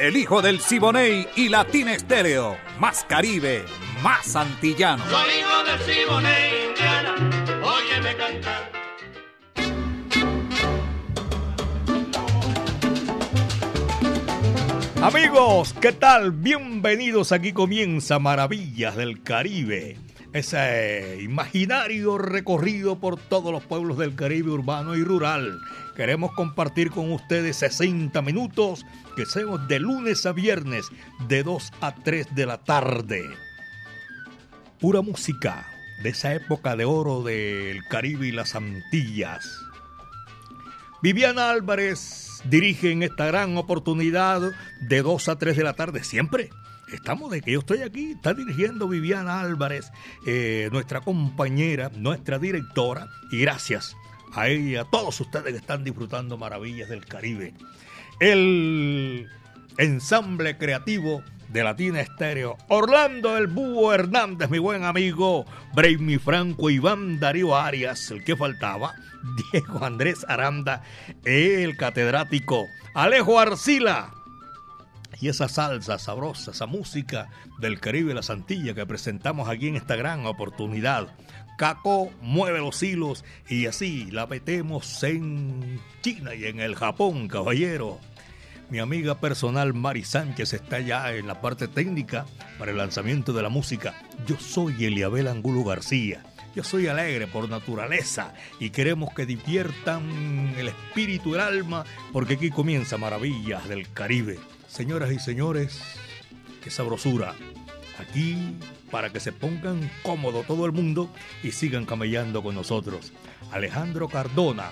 El hijo del Siboney y Latina Estéreo. Más Caribe, más antillano. Soy hijo del Siboney, Indiana. Óyeme cantar. Amigos, ¿qué tal? Bienvenidos. Aquí comienza Maravillas del Caribe. Ese imaginario recorrido por todos los pueblos del Caribe urbano y rural. Queremos compartir con ustedes 60 minutos que seamos de lunes a viernes de 2 a 3 de la tarde. Pura música de esa época de oro del Caribe y las Antillas. Viviana Álvarez dirige en esta gran oportunidad de 2 a 3 de la tarde, siempre. Estamos de que yo estoy aquí, está dirigiendo Viviana Álvarez, eh, nuestra compañera, nuestra directora, y gracias a ella a todos ustedes que están disfrutando maravillas del Caribe. El ensamble creativo de Latina Estéreo. Orlando el Búho Hernández, mi buen amigo. Braimi Franco, Iván Darío Arias, el que faltaba. Diego Andrés Aranda, el catedrático. Alejo Arcila. Y esa salsa sabrosa, esa música del Caribe y la Santilla que presentamos aquí en esta gran oportunidad. Caco mueve los hilos y así la metemos en China y en el Japón, caballero. Mi amiga personal Mari Sánchez está ya en la parte técnica para el lanzamiento de la música. Yo soy Eliabel Angulo García. Yo soy alegre por naturaleza y queremos que diviertan el espíritu, el alma, porque aquí comienza Maravillas del Caribe. Señoras y señores, qué sabrosura. Aquí para que se pongan cómodo todo el mundo y sigan camellando con nosotros. Alejandro Cardona,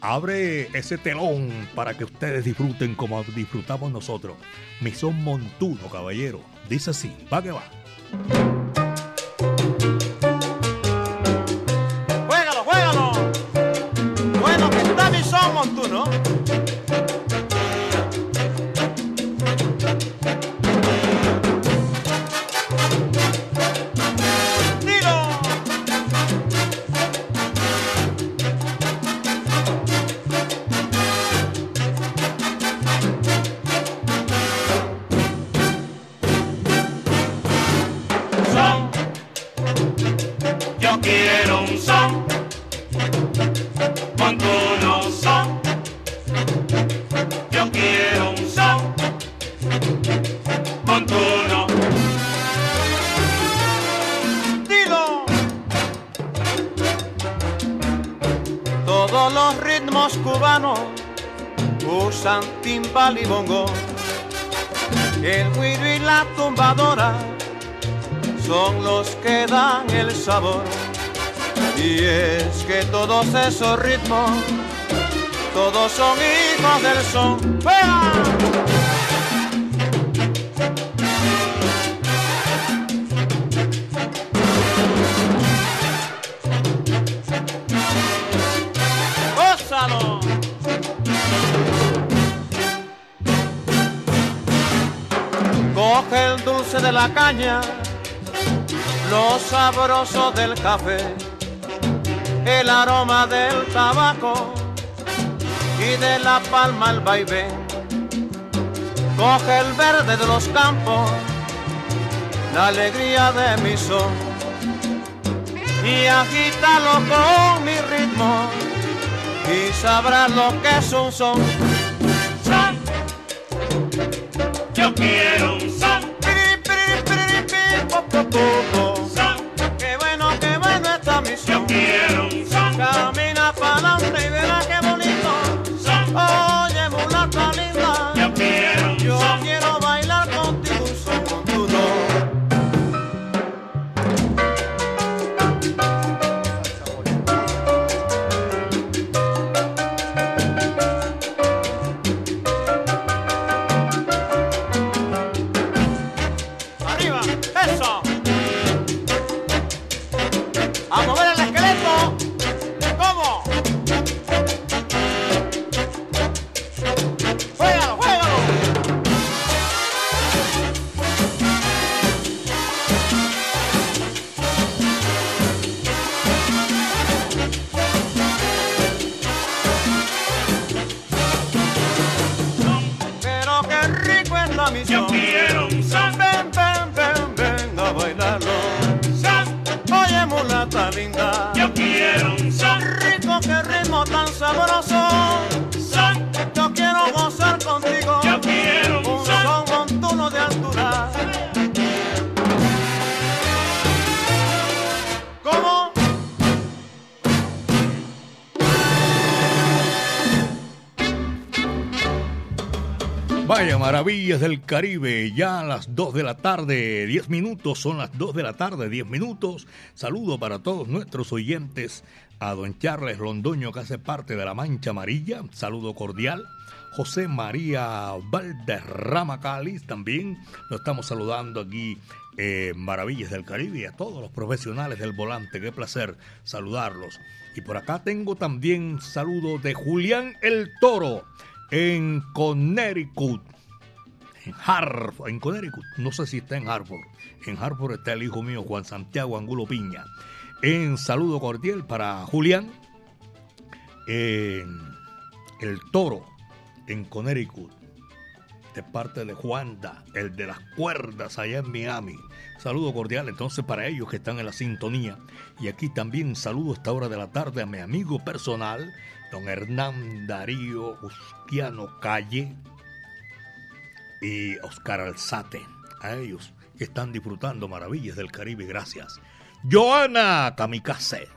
abre ese telón para que ustedes disfruten como disfrutamos nosotros. son Montuno, caballero. Dice así, va que va. Y bongo, el guiro y la tumbadora son los que dan el sabor. Y es que todos esos ritmos, todos son hijos del son. el dulce de la caña, lo sabroso del café, el aroma del tabaco y de la palma el vaivén. Coge el verde de los campos, la alegría de mi son y agítalo con mi ritmo y sabrás lo que es un. Son. Yo quiero un son. Qué Caribe, ya a las 2 de la tarde, 10 minutos, son las 2 de la tarde, 10 minutos. Saludo para todos nuestros oyentes, a don Charles Londoño que hace parte de la Mancha Amarilla, saludo cordial. José María Valderrama Cáliz también lo estamos saludando aquí en Maravillas del Caribe a todos los profesionales del volante, qué placer saludarlos. Y por acá tengo también saludo de Julián el Toro en Connecticut. En Hartford, en Connecticut, no sé si está en Hartford. En Hartford está el hijo mío, Juan Santiago Angulo Piña. En saludo cordial para Julián, en El Toro, en Connecticut, de parte de Juanda, el de las cuerdas allá en Miami. Saludo cordial entonces para ellos que están en la sintonía. Y aquí también saludo a esta hora de la tarde a mi amigo personal, don Hernán Darío Usquiano Calle y Oscar Alzate. A ellos que están disfrutando maravillas del Caribe, gracias. Joana Kamikaze,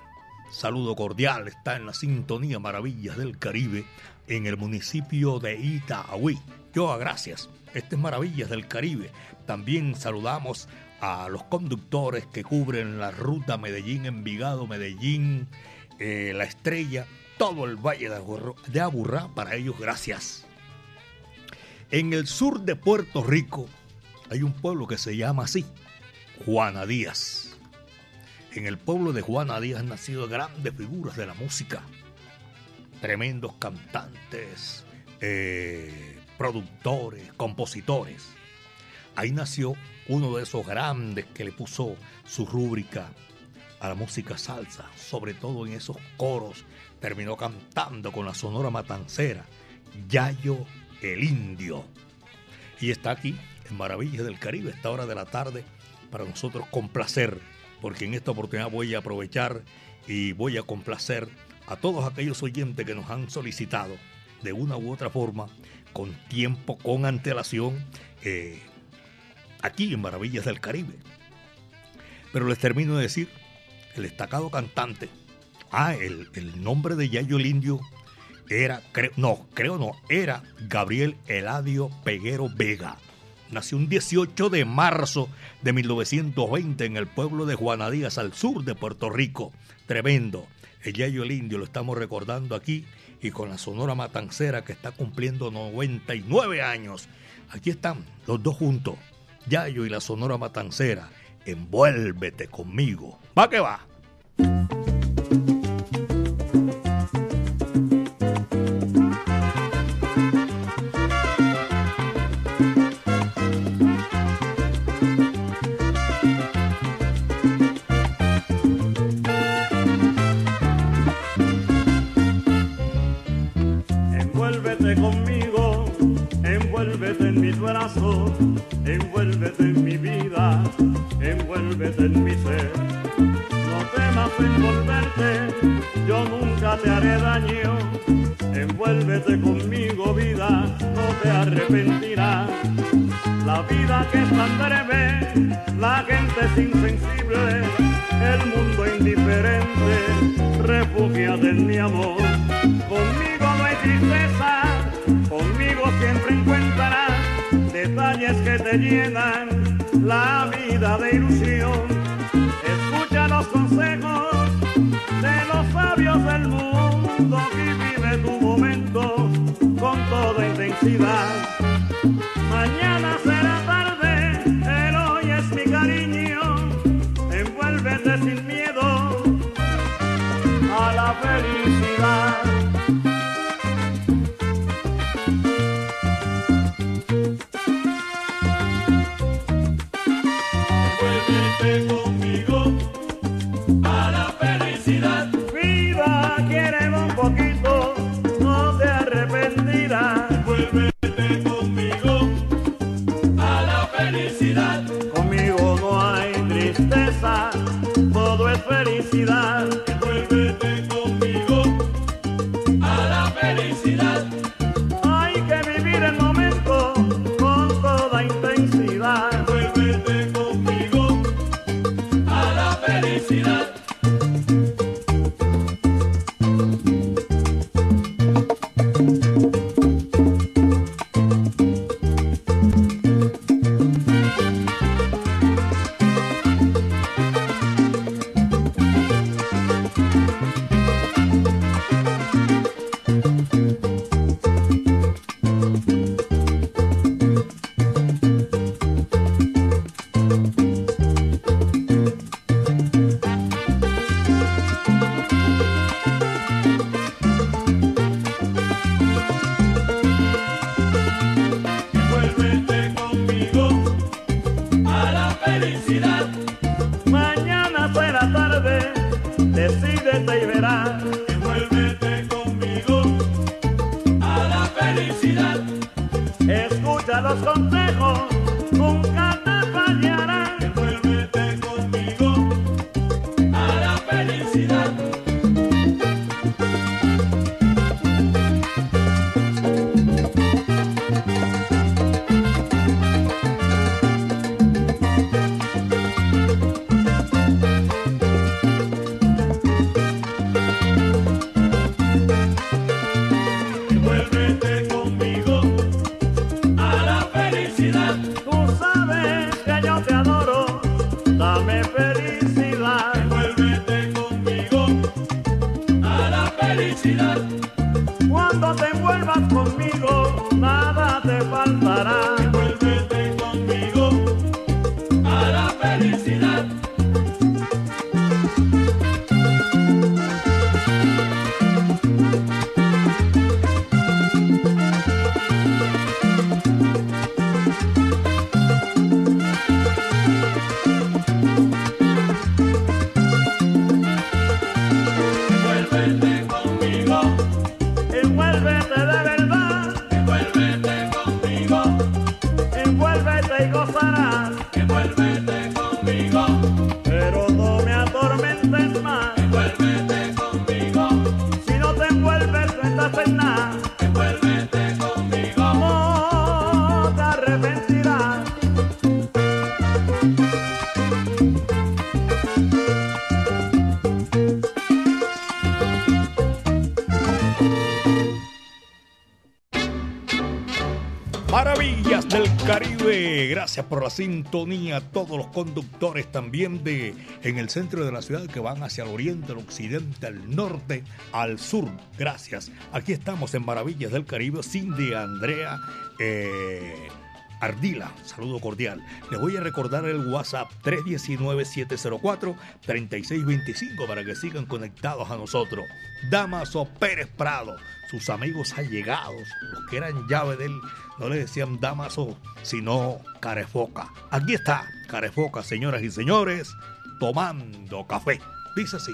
saludo cordial, está en la sintonía Maravillas del Caribe en el municipio de Itagüí. Joa, gracias. Este es Maravillas del Caribe. También saludamos a los conductores que cubren la ruta Medellín-Envigado, Medellín, eh, La Estrella, todo el Valle de Aburrá. Para ellos, gracias. En el sur de Puerto Rico hay un pueblo que se llama así, Juana Díaz. En el pueblo de Juana Díaz han nacido grandes figuras de la música, tremendos cantantes, eh, productores, compositores. Ahí nació uno de esos grandes que le puso su rúbrica a la música salsa, sobre todo en esos coros. Terminó cantando con la Sonora Matancera, Yayo el Indio. Y está aquí, en Maravillas del Caribe, esta hora de la tarde, para nosotros complacer, porque en esta oportunidad voy a aprovechar y voy a complacer a todos aquellos oyentes que nos han solicitado de una u otra forma, con tiempo, con antelación, eh, aquí en Maravillas del Caribe. Pero les termino de decir, el destacado cantante, ah, el, el nombre de Yayo el Indio era, no, creo no, era Gabriel Eladio Peguero Vega. Nació un 18 de marzo de 1920 en el pueblo de Juana Díaz, al sur de Puerto Rico. Tremendo. El Yayo el Indio lo estamos recordando aquí y con la Sonora Matancera que está cumpliendo 99 años. Aquí están los dos juntos, Yayo y la Sonora Matancera. Envuélvete conmigo. Va que va. Envuélvete conmigo, envuélvete en mis brazos, envuélvete en mi vida, envuélvete en mi ser. No temas envolverte, yo nunca te haré daño. Envuélvete conmigo, vida, no te arrepentirás. La vida que es tan breve, la gente es insensible, el mundo indiferente, refúgiate en mi amor. Conmigo conmigo siempre encontrarás detalles que te llenan la vida de ilusión. Escucha los consejos de los sabios del mundo y vive tu momento con toda intensidad. Mañana será tarde, el hoy es mi cariño. Envuélvete sin miedo a la felicidad. Gracias por la sintonía. Todos los conductores también de en el centro de la ciudad que van hacia el oriente, el occidente, al norte, al sur. Gracias. Aquí estamos en Maravillas del Caribe. Cindy, Andrea, eh, Ardila, saludo cordial. Les voy a recordar el WhatsApp 319-704-3625 para que sigan conectados a nosotros. Damaso Pérez Prado, sus amigos allegados, los que eran llave de él, no le decían Damaso, sino Carefoca. Aquí está Carefoca, señoras y señores, tomando café. Dice así.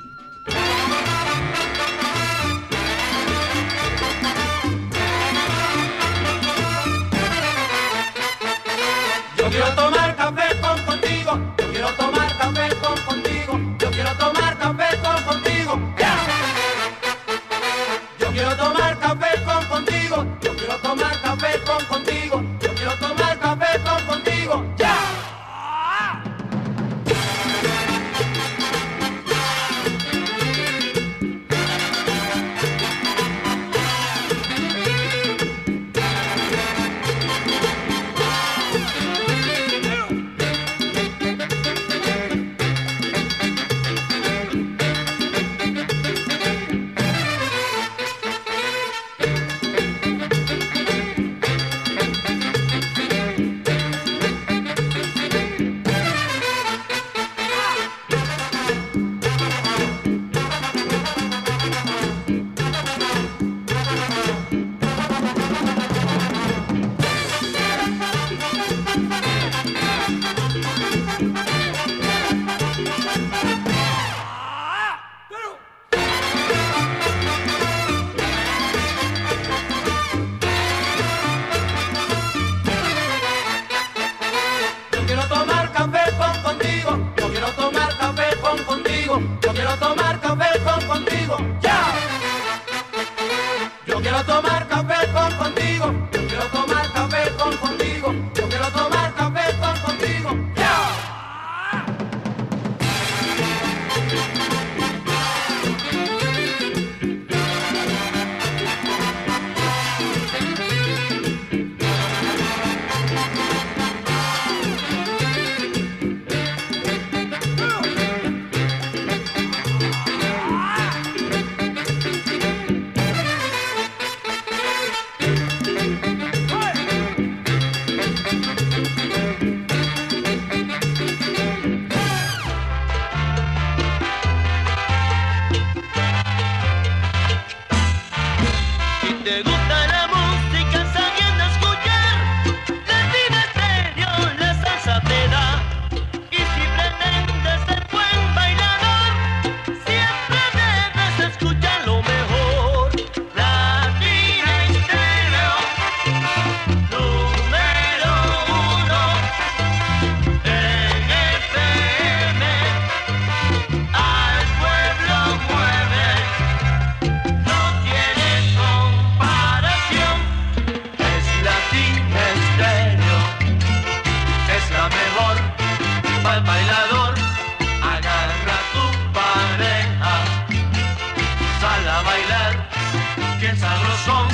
Bien sabrosón.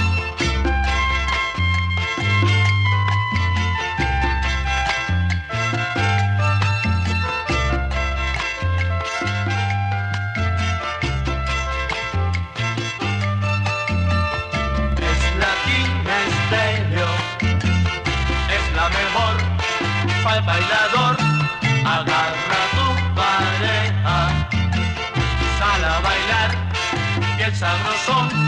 Es Latina Estéreo, es la mejor para el bailador. Agarra tu pareja, sal a bailar, bien sabrosón.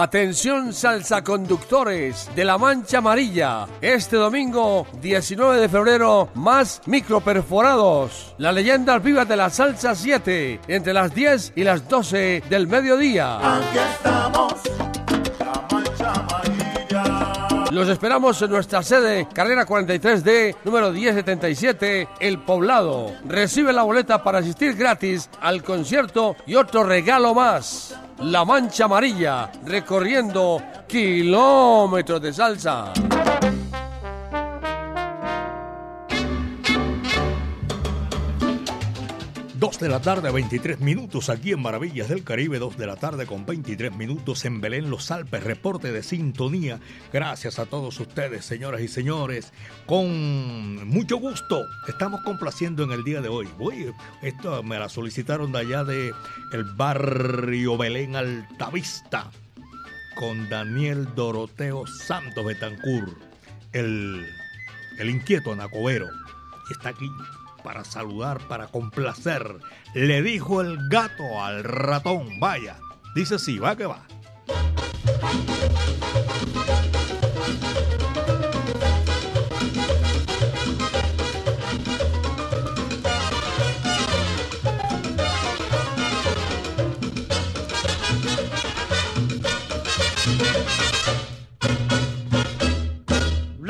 Atención salsa conductores de la Mancha Amarilla. Este domingo 19 de febrero más microperforados. La leyenda viva de la salsa 7 entre las 10 y las 12 del mediodía. Aquí estamos, la mancha amarilla. Los esperamos en nuestra sede, carrera 43D, número 1077, El Poblado. Recibe la boleta para asistir gratis al concierto y otro regalo más. La Mancha Amarilla, recorriendo kilómetros de salsa. Dos de la tarde, 23 minutos aquí en Maravillas del Caribe. Dos de la tarde con 23 minutos en Belén, Los Alpes. Reporte de sintonía. Gracias a todos ustedes, señoras y señores. Con mucho gusto estamos complaciendo en el día de hoy. Uy, esto me la solicitaron de allá de el barrio Belén Altavista. Con Daniel Doroteo Santos Betancur. El, el inquieto Anacobero. Está aquí para saludar, para complacer. Le dijo el gato al ratón, vaya. Dice sí, va que va.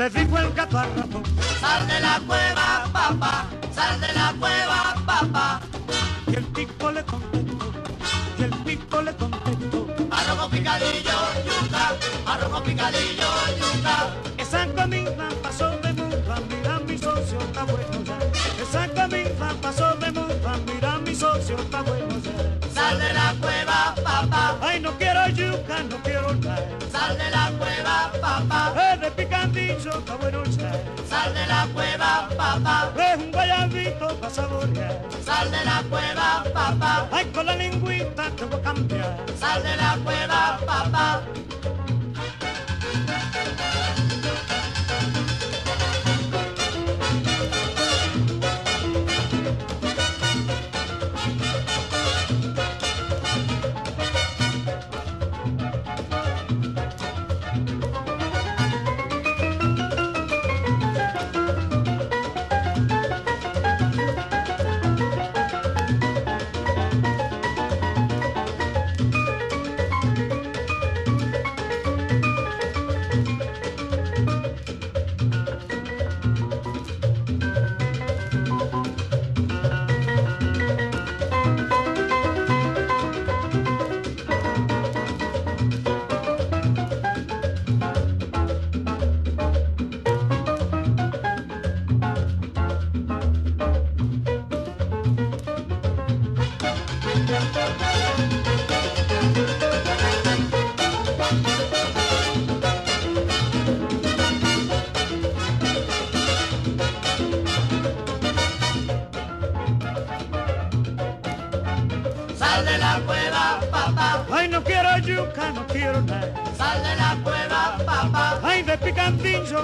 Le dijo el gato al ratón, Sal de la cueva, papá. Sal de la cueva, papá. y el tipo le contestó, y el tipo le contestó, Arroz con picadillo, yuca. Arroz con picadillo, yuca. esa comida pasó de moda, mira mi socio está bueno ya. Esa comida pasó de moda, mira mi socio está bueno ya. Sal de la cueva, papá. Ay, no quiero yuca, no quiero nada. Sal de la cueva, papá. Eh, de picadillo está bueno ya. Sal de la cueva, papá. Es un guayabito para saborear. Sal de la cueva, papá. Ay, con la lingüita te voy a cambiar. Sal de la cueva, papá.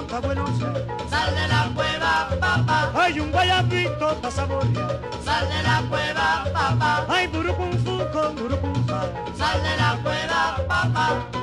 Está bueno ser. Sal de la cueva, papá. Hay un guayabito está saborear. Sal de la cueva, papá. Ay, burucunfu con burucunfa. Sal de la cueva, papá.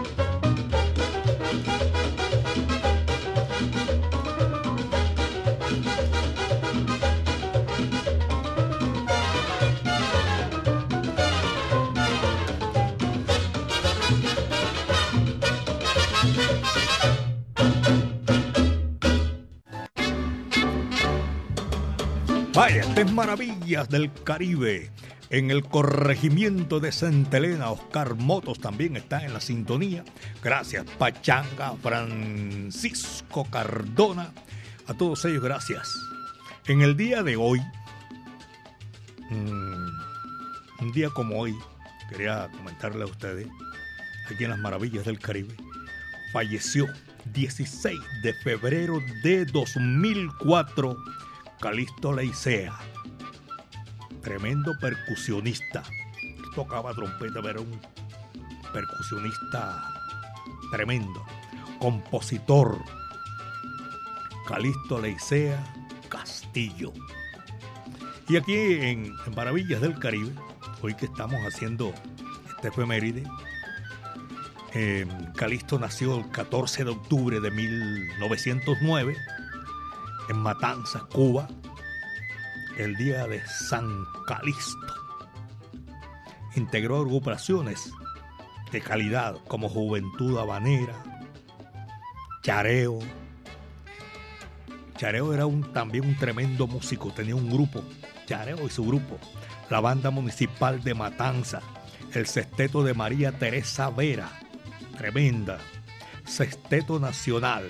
Estas maravillas del Caribe. En el corregimiento de Santa Elena, Oscar Motos también está en la sintonía. Gracias, Pachanga, Francisco Cardona. A todos ellos, gracias. En el día de hoy, mm, un día como hoy, quería comentarle a ustedes, aquí en las maravillas del Caribe, falleció 16 de febrero de 2004 Calixto Leicea, tremendo percusionista. Tocaba trompeta, pero un percusionista tremendo. Compositor. Calixto Leicea Castillo. Y aquí en, en Maravillas del Caribe, hoy que estamos haciendo este efeméride, eh, Calixto nació el 14 de octubre de 1909 en Matanzas, Cuba, el día de San Calixto. Integró agrupaciones de calidad como Juventud Habanera, Chareo. Chareo era un, también un tremendo músico, tenía un grupo, Chareo y su grupo, la banda municipal de Matanza, el sexteto de María Teresa Vera, tremenda, sexteto nacional,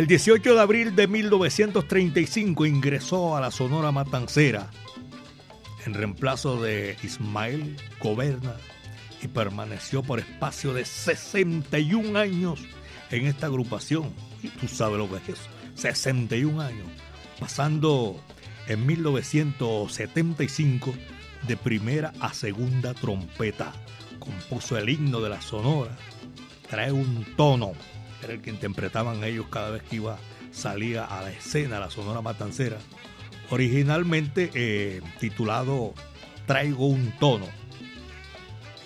el 18 de abril de 1935 ingresó a la Sonora Matancera en reemplazo de Ismael Goberna y permaneció por espacio de 61 años en esta agrupación. Y tú sabes lo que es eso, 61 años, pasando en 1975 de primera a segunda trompeta. Compuso el himno de la Sonora, trae un tono era el que interpretaban ellos cada vez que iba salía a la escena la Sonora Matancera, originalmente eh, titulado Traigo un tono.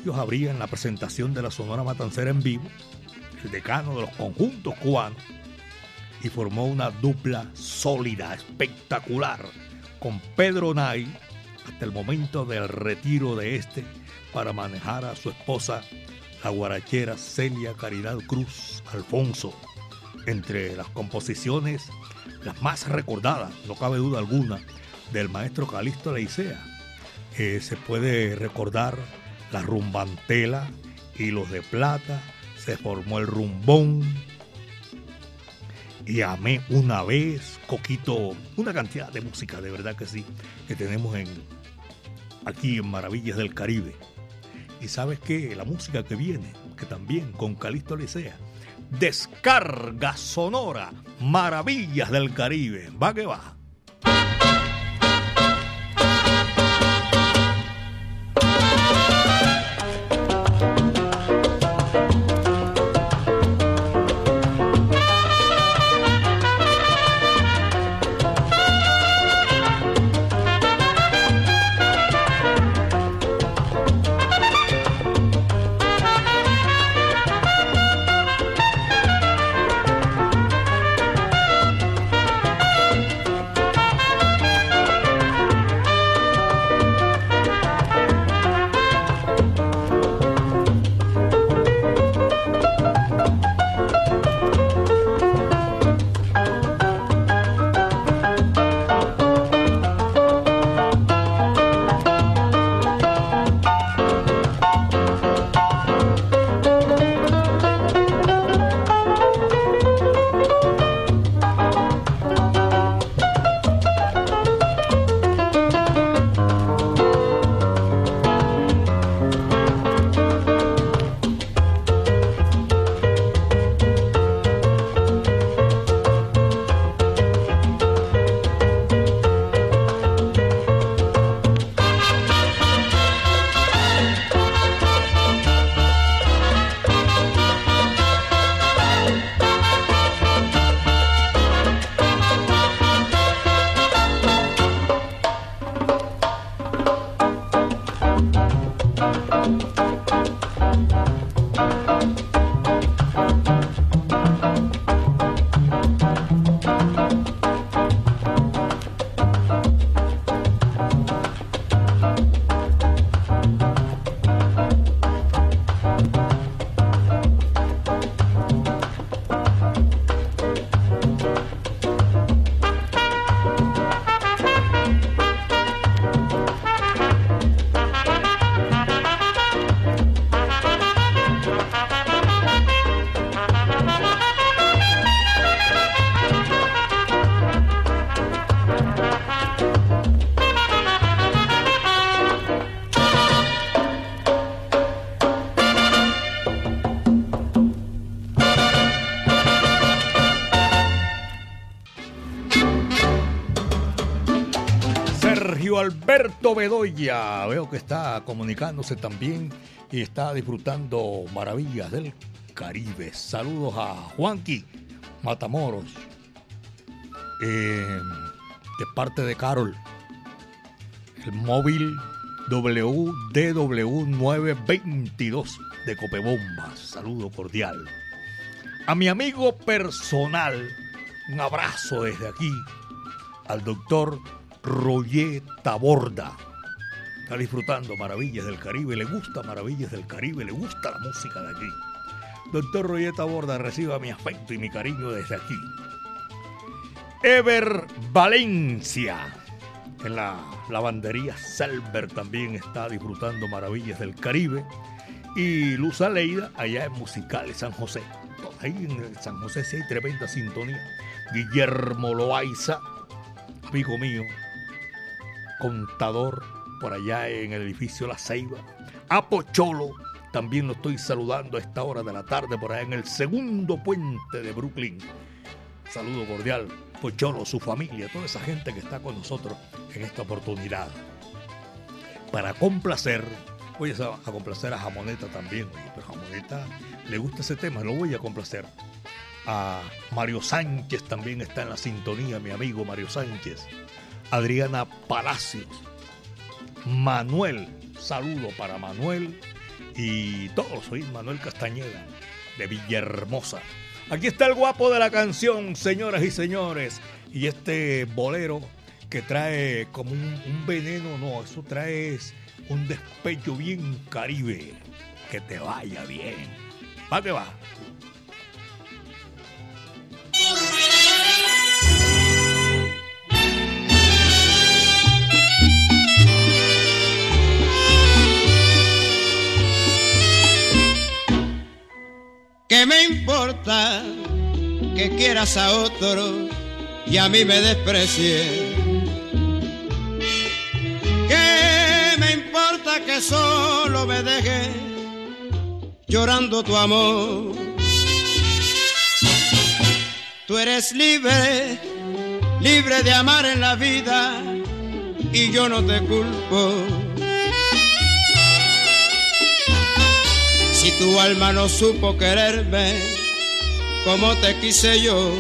Ellos abrían la presentación de la Sonora Matancera en vivo, el decano de los conjuntos cubanos, y formó una dupla sólida, espectacular, con Pedro Nay hasta el momento del retiro de este para manejar a su esposa la guarachera Celia Caridad Cruz Alfonso, entre las composiciones las más recordadas, no cabe duda alguna, del maestro Calixto Leicea. Eh, se puede recordar la rumbantela, hilos de plata, se formó el rumbón, y amé una vez, Coquito, una cantidad de música, de verdad que sí, que tenemos en, aquí en Maravillas del Caribe. Y sabes que la música que viene, que también con Calixto Licea, descarga sonora, maravillas del Caribe. Va que va. Alberto Bedoya, veo que está comunicándose también y está disfrutando maravillas del Caribe. Saludos a Juanqui Matamoros, eh, de parte de Carol. El móvil WDW922 de Copebombas. Saludo cordial. A mi amigo personal, un abrazo desde aquí, al doctor Roger Taborda. Está disfrutando Maravillas del Caribe, le gusta Maravillas del Caribe, le gusta la música de aquí. Doctor Roger Taborda, reciba mi afecto y mi cariño desde aquí. Ever Valencia, en la lavandería Selber también está disfrutando Maravillas del Caribe. Y Luz Aleida, allá en Musicales San José. Ahí en San José sí hay tremenda sintonía. Guillermo Loaiza, amigo mío, contador por allá en el edificio La Ceiba. A Pocholo, también lo estoy saludando a esta hora de la tarde por allá en el segundo puente de Brooklyn. Saludo cordial, Pocholo, su familia, toda esa gente que está con nosotros en esta oportunidad. Para complacer, voy a, complacer a Jamoneta también, pero Jamoneta le gusta ese tema, lo voy a complacer. A Mario Sánchez también está en la sintonía, mi amigo Mario Sánchez. Adriana Palacios. Manuel, saludo para Manuel y todos, soy Manuel Castañeda de Villahermosa. Aquí está el guapo de la canción, señoras y señores. Y este bolero que trae como un, veneno, no, eso trae un despecho bien caribe. Que te vaya bien. ¿Para qué va? ¿Qué me importa que quieras a otro y a mí me desprecies? ¿Qué me importa que solo me dejes llorando tu amor? Tú eres libre, libre de amar en la vida y yo no te culpo. Si tu alma no supo quererme como te quise yo,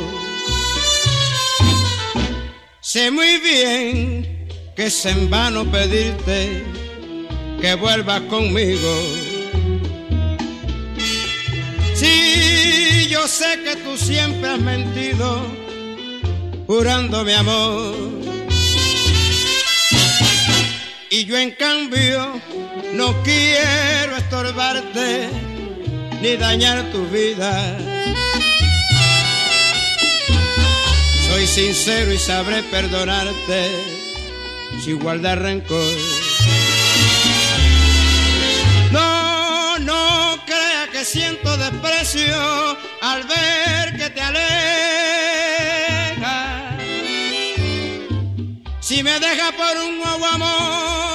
sé muy bien que es en vano pedirte que vuelvas conmigo. Si yo sé que tú siempre has mentido, jurando mi amor. Y yo en cambio no quiero estorbarte ni dañar tu vida. Soy sincero y sabré perdonarte sin guardar rencor. No, no crea que siento desprecio al ver que te alejas. Si me deja por un nuevo amor,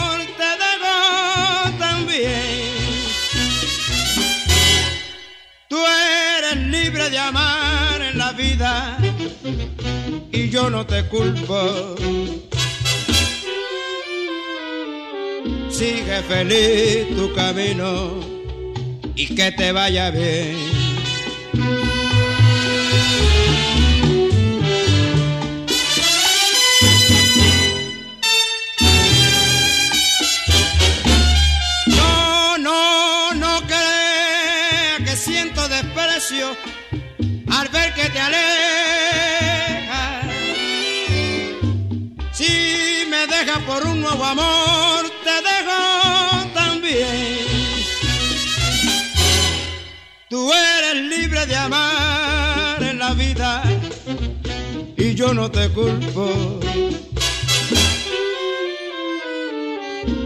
Tú eres libre de amar en la vida y yo no te culpo. Sigue feliz tu camino y que te vaya bien. Un nuevo amor, te dejo también. Tú eres libre de amar en la vida y yo no te culpo.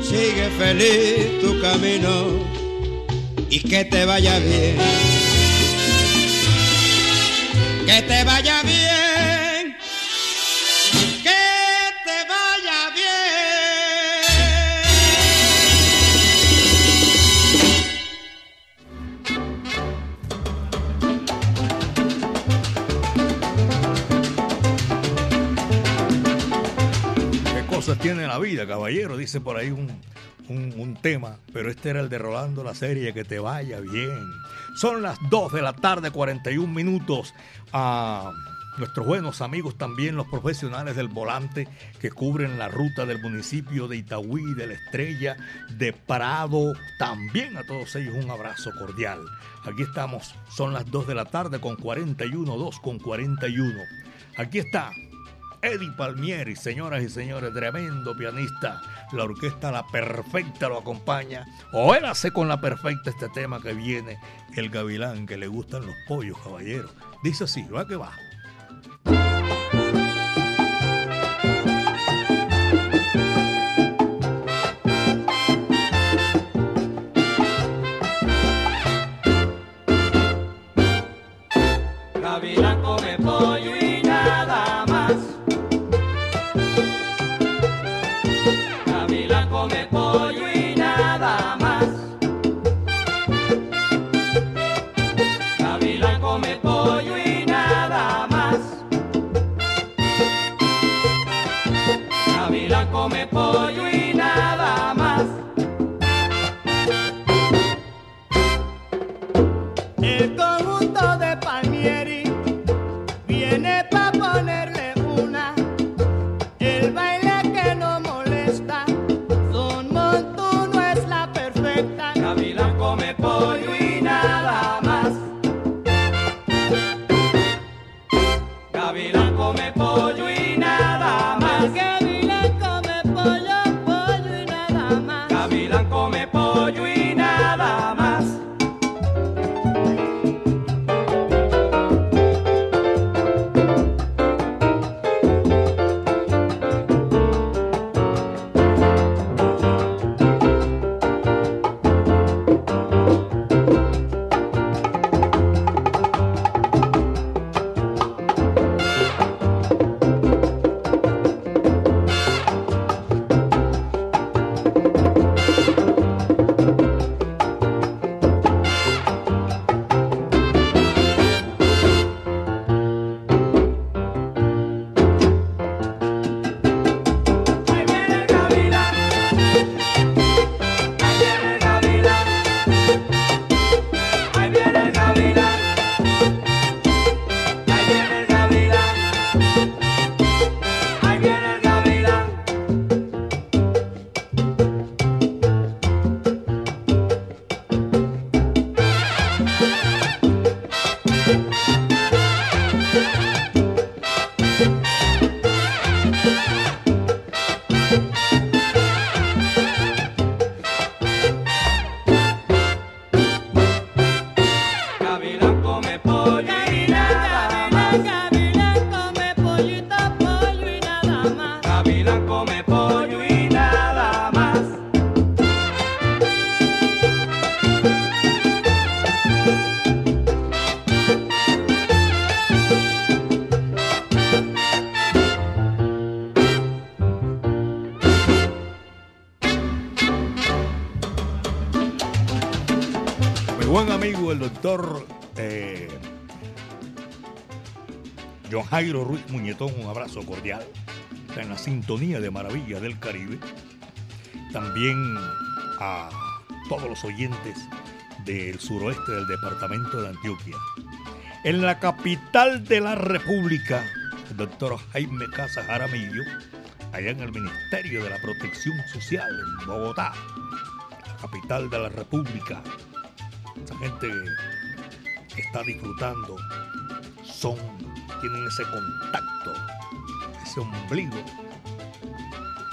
Sigue feliz tu camino y que te vaya bien. Que te vaya bien. Tiene la vida, caballero, dice por ahí un, un, tema, pero este era el de Rolando la serie, que te vaya bien. Son las 2 de la tarde, 41 minutos. A nuestros buenos amigos también, los profesionales del volante que cubren la ruta del municipio de Itagüí, de la Estrella, de Prado, también a todos ellos un abrazo cordial. Aquí estamos, son las 2 de la tarde con 41, 2 con 41. Aquí está Eddie Palmieri, señoras y señores, tremendo pianista. La orquesta La Perfecta lo acompaña. O él hace con La Perfecta este tema que viene, el gavilán, que le gustan los pollos, caballero. Dice así, va que va. Doctor eh, John Jairo Ruiz Muñetón, un abrazo cordial. Está en la sintonía de Maravilla del Caribe. También a todos los oyentes del suroeste del departamento de Antioquia. En la capital de la República, el doctor Jaime Casa Jaramillo, allá en el Ministerio de la Protección Social en Bogotá, la capital de la República. Esa gente está disfrutando son, tienen ese contacto, ese ombligo.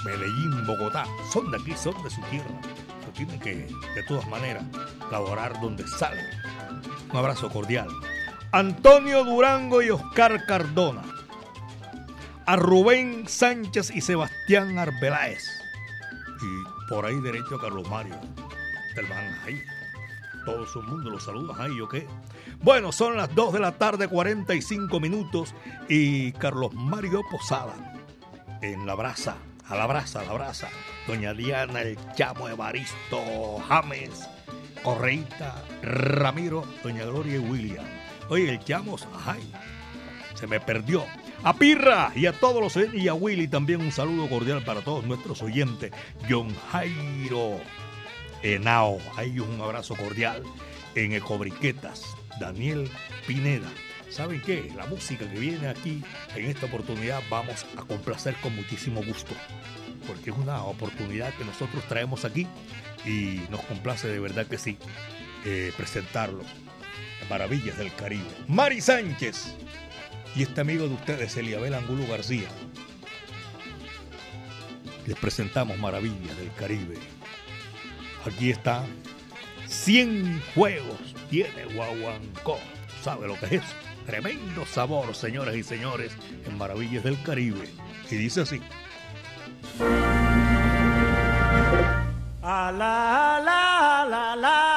Medellín, Bogotá, son de aquí, son de su tierra. Pero tienen que, de todas maneras, laborar donde salen. Un abrazo cordial. Antonio Durango y Oscar Cardona. A Rubén Sánchez y Sebastián Arbeláez. Y por ahí derecho a Carlos Mario del ahí. Todo su mundo los saluda ahí, ¿o qué? Bueno, son las 2 de la tarde, 45 minutos, y Carlos Mario Posada, en la brasa, a la brasa, a la brasa, doña Diana, el chamo Evaristo, James, Correita, Ramiro, doña Gloria y William. Oye, el chamo, ay, se me perdió. A Pirra y a todos los y a Willy también un saludo cordial para todos nuestros oyentes. John Jairo Henao, ahí un abrazo cordial en Ecobriquetas. Daniel Pineda. ¿Saben qué? La música que viene aquí en esta oportunidad vamos a complacer con muchísimo gusto, porque es una oportunidad que nosotros traemos aquí y nos complace de verdad que sí eh, presentarlo. Maravillas del Caribe. Mari Sánchez y este amigo de ustedes, Eliabel Angulo García. Les presentamos Maravillas del Caribe. Aquí está 100 juegos tiene Guaguancó. ¿Sabe lo que es? Tremendo sabor, señoras y señores, en Maravillas del Caribe. Y dice así. A la, la, la, la.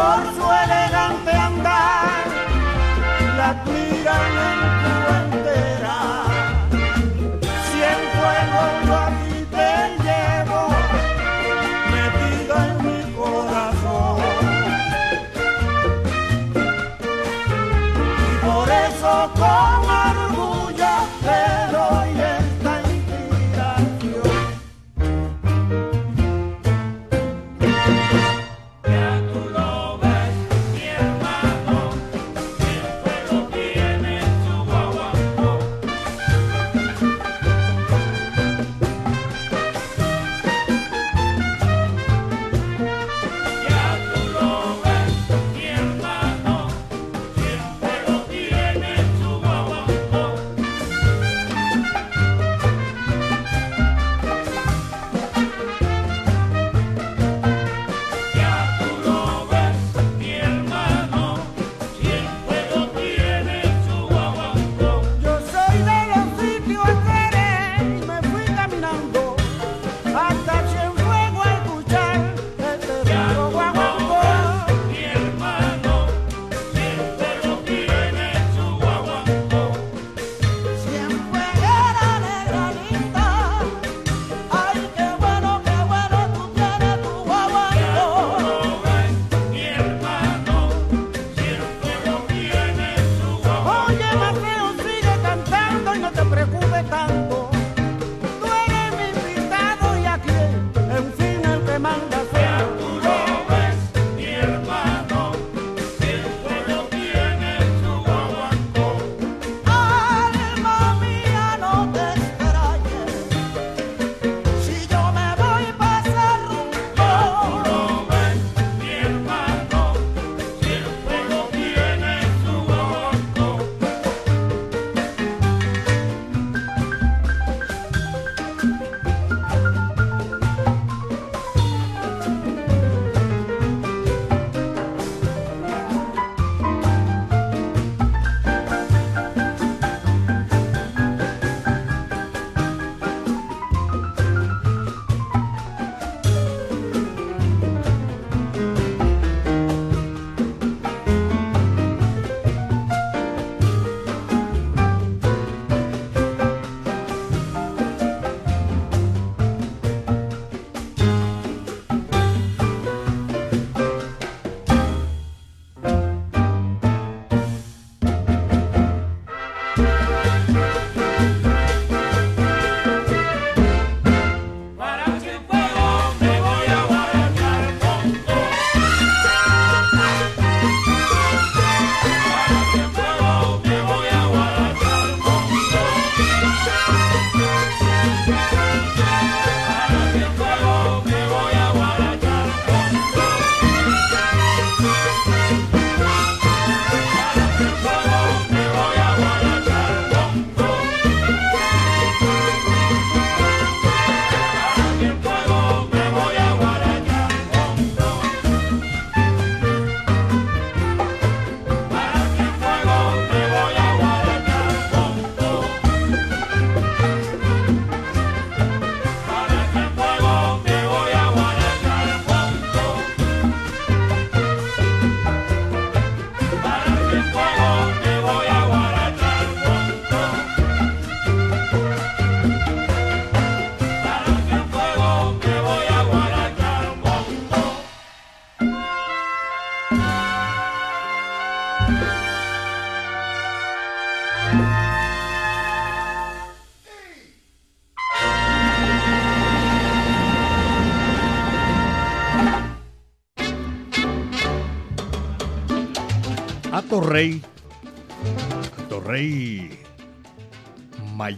por su elegante andar, la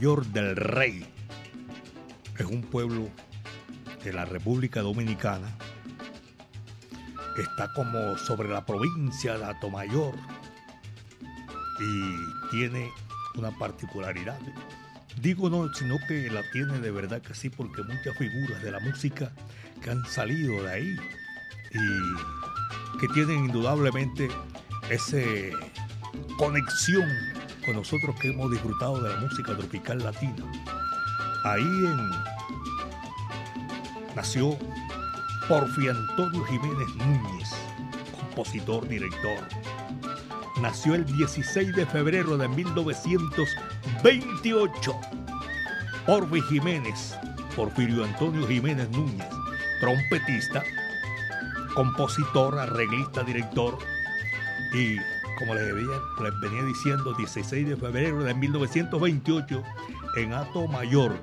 Mayor del Rey, es un pueblo de la República Dominicana. Está como sobre la provincia de Atomayor y tiene una particularidad. Digo no, sino que la tiene de verdad que sí, porque muchas figuras de la música que han salido de ahí y que tienen indudablemente esa conexión con nosotros que hemos disfrutado de la música tropical latina. Ahí en nació Porfi Antonio Jiménez Núñez, compositor, director. Nació el 16 de febrero de 1928. Porfi Jiménez, Porfirio Antonio Jiménez Núñez, trompetista, compositor, arreglista, director y como les, les venía diciendo, 16 de febrero de 1928 en Ato Mayor,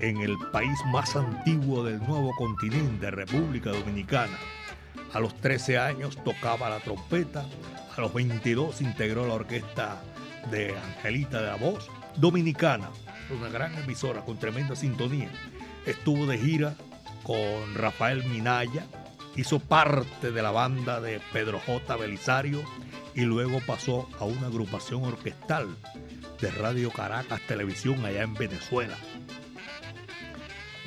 en el país más antiguo del nuevo continente, República Dominicana. A los 13 años tocaba la trompeta, a los 22 integró la orquesta de Angelita de la Voz Dominicana, una gran emisora con tremenda sintonía. Estuvo de gira con Rafael Minaya, hizo parte de la banda de Pedro J. Belisario y luego pasó a una agrupación orquestal de Radio Caracas Televisión allá en Venezuela.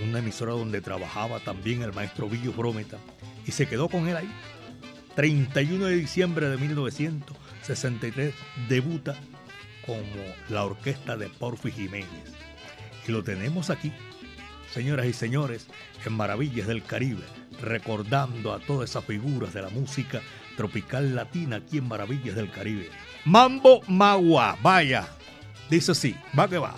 Una emisora donde trabajaba también el maestro Villo Brometa y se quedó con él ahí. 31 de diciembre de 1963 debuta como la orquesta de Porfi Jiménez. Y lo tenemos aquí, señoras y señores, en Maravillas del Caribe, recordando a todas esas figuras de la música tropical latina aquí en Maravillas del Caribe. Mambo Magua, vaya, dice así, va que va.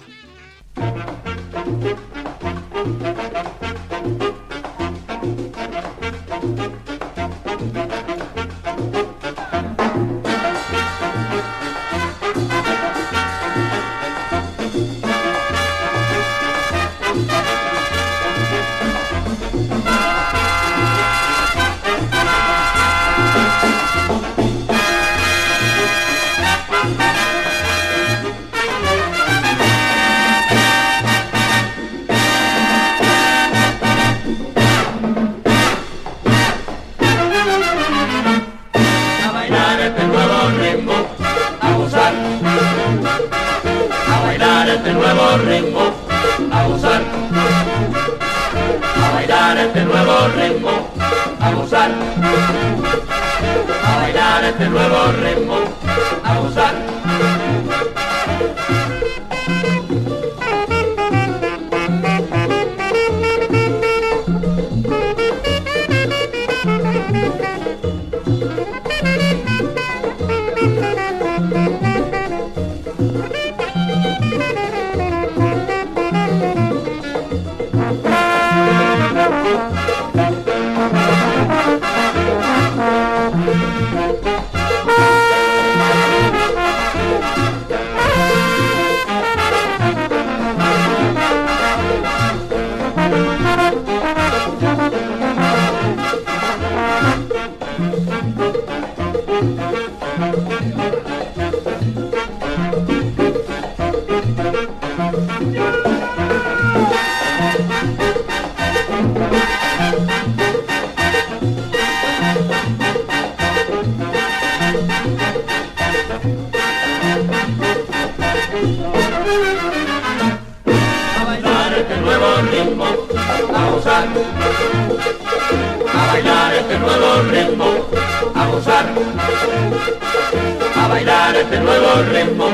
nuevo ritmo,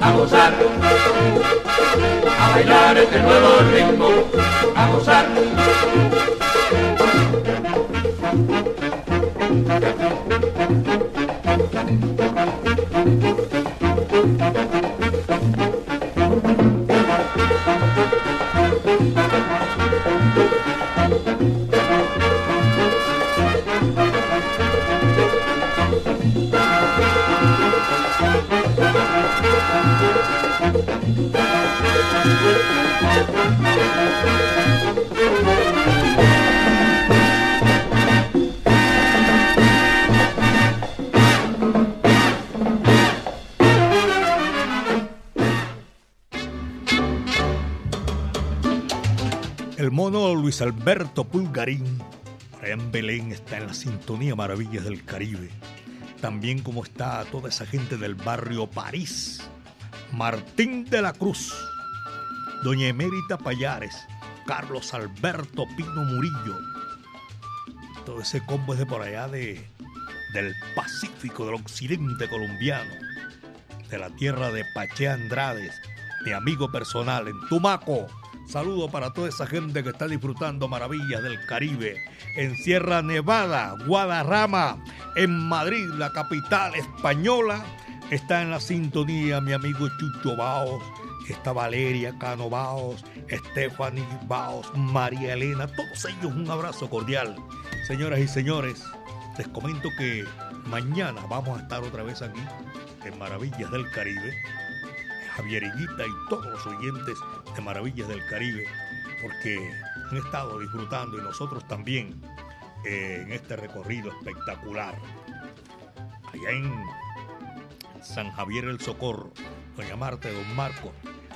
a gozar, a bailar este nuevo ritmo, a gozar. El mono Luis Alberto Pulgarín, Ryan Belén está en la sintonía Maravillas del Caribe. También como está toda esa gente del barrio París. Martín de la Cruz. Doña Emérita Payares, Carlos Alberto Pino Murillo. Todo ese combo es de por allá de, del Pacífico, del occidente colombiano, de la tierra de Pache Andrades, mi amigo personal en Tumaco. Saludo para toda esa gente que está disfrutando maravillas del Caribe. En Sierra Nevada, Guadarrama, en Madrid, la capital española. Está en la sintonía mi amigo Chucho Baos. Está Valeria Cano Baos, Stephanie Baos, María Elena. Todos ellos un abrazo cordial. Señoras y señores, les comento que mañana vamos a estar otra vez aquí en Maravillas del Caribe. Javier Higuita y todos los oyentes de Maravillas del Caribe, porque han estado disfrutando y nosotros también eh, en este recorrido espectacular. Allá en San Javier el Socorro, doña Marta, don Marco,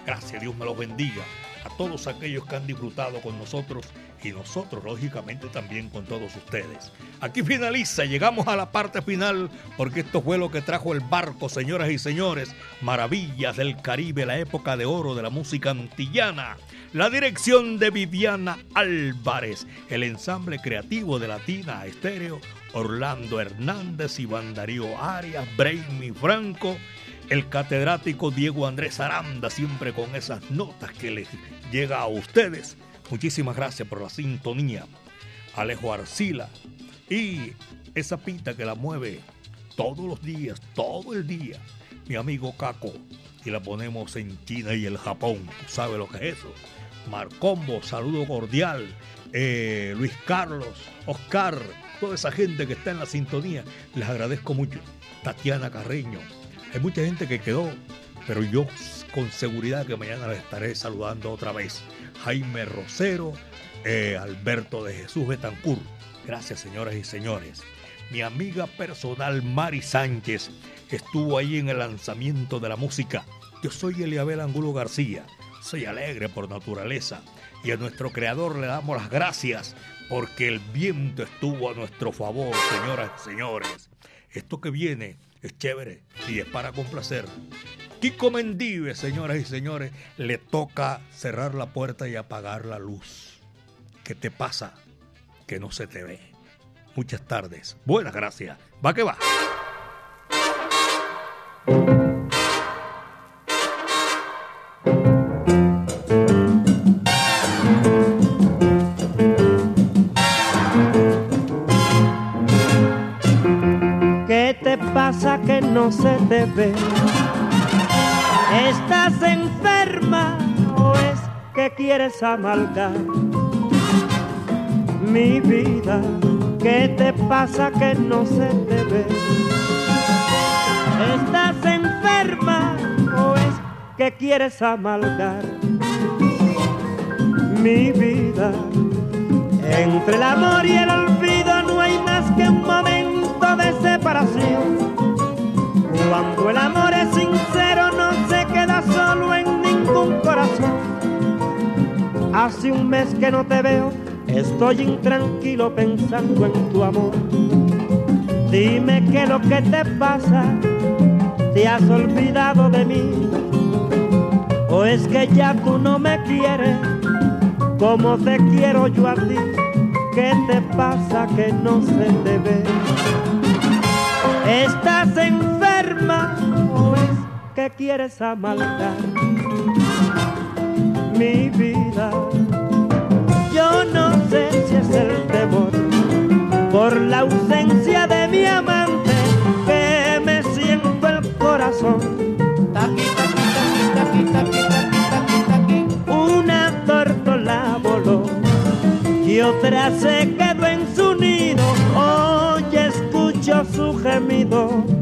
gracias, Dios me los bendiga. A todos aquellos que han disfrutado con nosotros y nosotros, lógicamente, también con todos ustedes. Aquí finaliza, llegamos a la parte final, porque esto fue lo que trajo el barco, señoras y señores. Maravillas del Caribe, la época de oro de la música antillana. La dirección de Viviana Álvarez, el ensamble creativo de Latina Estéreo, Orlando Hernández, Iván Darío Arias, Brainy Franco, el catedrático Diego Andrés Aranda, siempre con esas notas que les llega a ustedes Muchísimas gracias por la sintonía. Alejo Arcila y esa pita que la mueve todos los días, todo el día, mi amigo Caco. Y la ponemos en China y el Japón. ¿Tú sabes lo que es eso? Marcombo, saludo cordial. Eh, Luis Carlos, Oscar, toda esa gente que está en la sintonía, les agradezco mucho. Tatiana Carreño, hay mucha gente que quedó, pero yo con seguridad que mañana les estaré saludando otra vez. Jaime Rosero, eh, Alberto de Jesús Betancur. Gracias, señoras y señores. Mi amiga personal Mari Sánchez estuvo ahí en el lanzamiento de la música. Yo soy Eliabel Angulo García. Soy alegre por naturaleza y a nuestro creador le damos las gracias porque el viento estuvo a nuestro favor, señoras y señores. Esto que viene es chévere y es para complacer. Kiko Mendive, señoras y señores, le toca cerrar la puerta y apagar la luz. ¿Qué te pasa? Que no se te ve. Muchas tardes. Buenas gracias. Va que va. Amalgar mi vida? ¿Qué te pasa que no se te ve? ¿Estás enferma o es que quieres amalgar mi vida? Entre el amor y el olvido no hay más que un momento de separación. Cuando el amor es sincero Hace un mes que no te veo, estoy intranquilo pensando en tu amor. Dime qué es lo que te pasa, te has olvidado de mí. O es que ya tú no me quieres como te quiero yo a ti. ¿Qué te pasa que no se te ve? ¿Estás enferma o es que quieres amalgar Yo no sé si es el temor por la ausencia de mi amante que me siento el corazón. Una tórtola voló y otra se quedó en su nido. Hoy escucho su gemido.